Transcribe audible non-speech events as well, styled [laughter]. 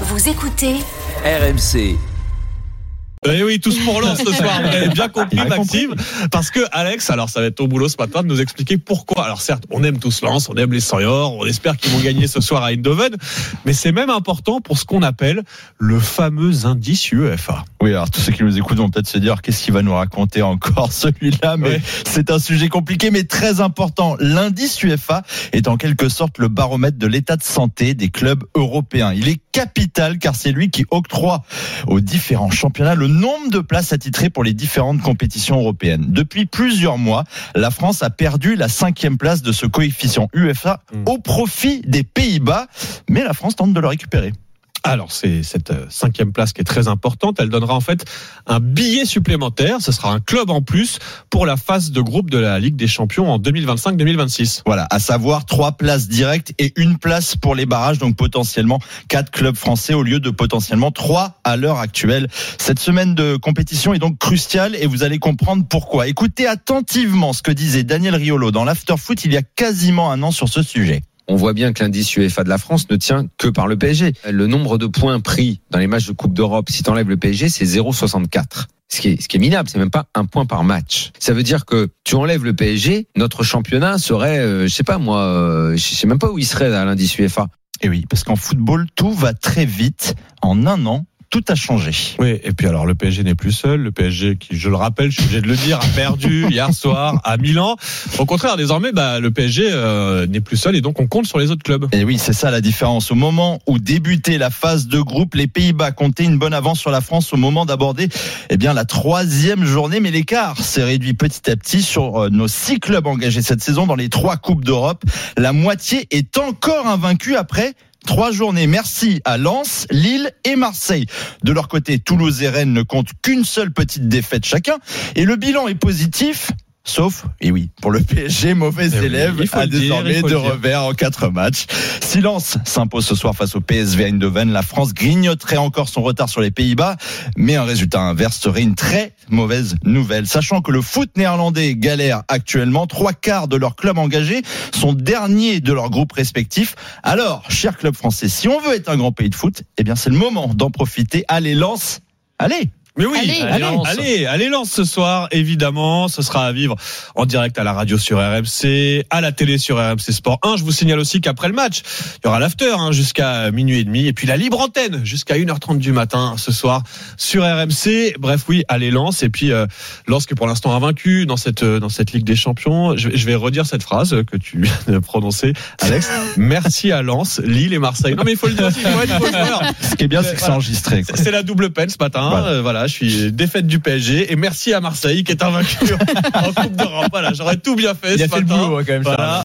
Vous écoutez RMC. Eh oui, tous pour Lens ce soir. [laughs] Vous avez bien compris, Maxime. Parce que Alex, alors ça va être ton boulot ce matin de nous expliquer pourquoi. Alors certes, on aime tous Lens, on aime les Seniors, on espère qu'ils vont gagner ce soir à Eindhoven, mais c'est même important pour ce qu'on appelle le fameux indice UEFA. Oui, alors tous ceux qui nous écoutent vont peut-être se dire qu'est-ce qu'il va nous raconter encore [laughs] celui-là, mais c'est un sujet compliqué mais très important. L'indice UEFA est en quelque sorte le baromètre de l'état de santé des clubs européens. Il est capital car c'est lui qui octroie aux différents championnats le nombre de places attitrées pour les différentes compétitions européennes. Depuis plusieurs mois, la France a perdu la cinquième place de ce coefficient UEFA Mm. au profit des Pays-Bas, mais la France tente de le récupérer. Alors c'est cette euh, cinquième place qui est très importante. Elle donnera en fait un billet supplémentaire. Ce sera un club en plus pour la phase de groupe de la Ligue des Champions en 2025-2026. Voilà, à savoir trois places directes et une place pour les barrages, donc potentiellement quatre clubs français au lieu de potentiellement trois à l'heure actuelle. Cette semaine de compétition est donc cruciale et vous allez comprendre pourquoi. Écoutez attentivement ce que disait Daniel Riolo dans l'Afterfoot il y a quasiment un an sur ce sujet. On voit bien que l'indice UEFA de la France ne tient que par le PSG. Le nombre de points pris dans les matchs de Coupe d'Europe, si tu enlèves le PSG, c'est 0,64. Ce qui, est, ce minable, c'est même pas un point par match. Ça veut dire que tu enlèves le PSG, notre championnat serait, euh, je sais pas moi, euh, je sais même pas où il serait à l'indice UEFA. Et oui, parce qu'en football, tout va très vite. En un an, tout a changé. Oui, et puis alors le PSG n'est plus seul. Le PSG, qui, je le rappelle, je suis obligé de le dire, a perdu [laughs] hier soir à Milan. Au contraire, désormais, bah, le PSG euh, n'est plus seul et donc on compte sur les autres clubs. Et oui, c'est ça la différence. Au moment où débutait la phase de groupe, les Pays-Bas comptaient une bonne avance sur la France au moment d'aborder eh bien la troisième journée, mais l'écart s'est réduit petit à petit sur euh, nos six clubs engagés cette saison dans les trois coupes d'Europe. La moitié est encore invaincue après. Trois journées. Merci à Lens, Lille et Marseille. De leur côté, Toulouse et Rennes ne comptent qu'une seule petite défaite chacun. Et le bilan est positif. Sauf, et oui, pour le PSG, mauvais Eh oui, élève, il faut a désormais il faut de le dire. revers en quatre matchs. Silence s'impose ce soir face au PSV Eindhoven. La France grignoterait encore son retard sur les Pays-Bas, mais un résultat inverse serait une très mauvaise nouvelle. Sachant que le foot néerlandais galère actuellement, trois quarts de leurs clubs engagés sont derniers de leur groupe respectif. Alors, cher club français, si on veut être un grand pays de foot, eh bien c'est le moment d'en profiter. Allez, lance Allez Mais oui, Allez. allez, Lens. allez, allez, Lens ce soir, évidemment. Ce sera à vivre en direct à la radio sur RMC, à la télé sur RMC Sport 1. Je vous signale aussi qu'après le match, il y aura l'after hein, jusqu'à minuit et demi, et puis la libre antenne jusqu'à 1h30 du matin ce soir sur RMC. Bref, oui, allez Lens, et puis euh, Lens pour l'instant invaincu dans cette euh, dans cette Ligue des Champions. Je, vais- je vais redire cette phrase que tu viens de prononcer, Alex. [laughs] Merci à Lens, Lille et Marseille. Non mais il faut le dire, aussi, il faut le faire. Ce qui est bien, c'est que c'est enregistré. C'est la double peine ce matin. Voilà. Euh, Voilà. je suis défaite du PSG et merci à Marseille qui est invaincu [laughs] en Coupe d'Europe. Voilà, j'aurais tout bien fait Il ce a fait le boulot, ouais, quand même, Voilà.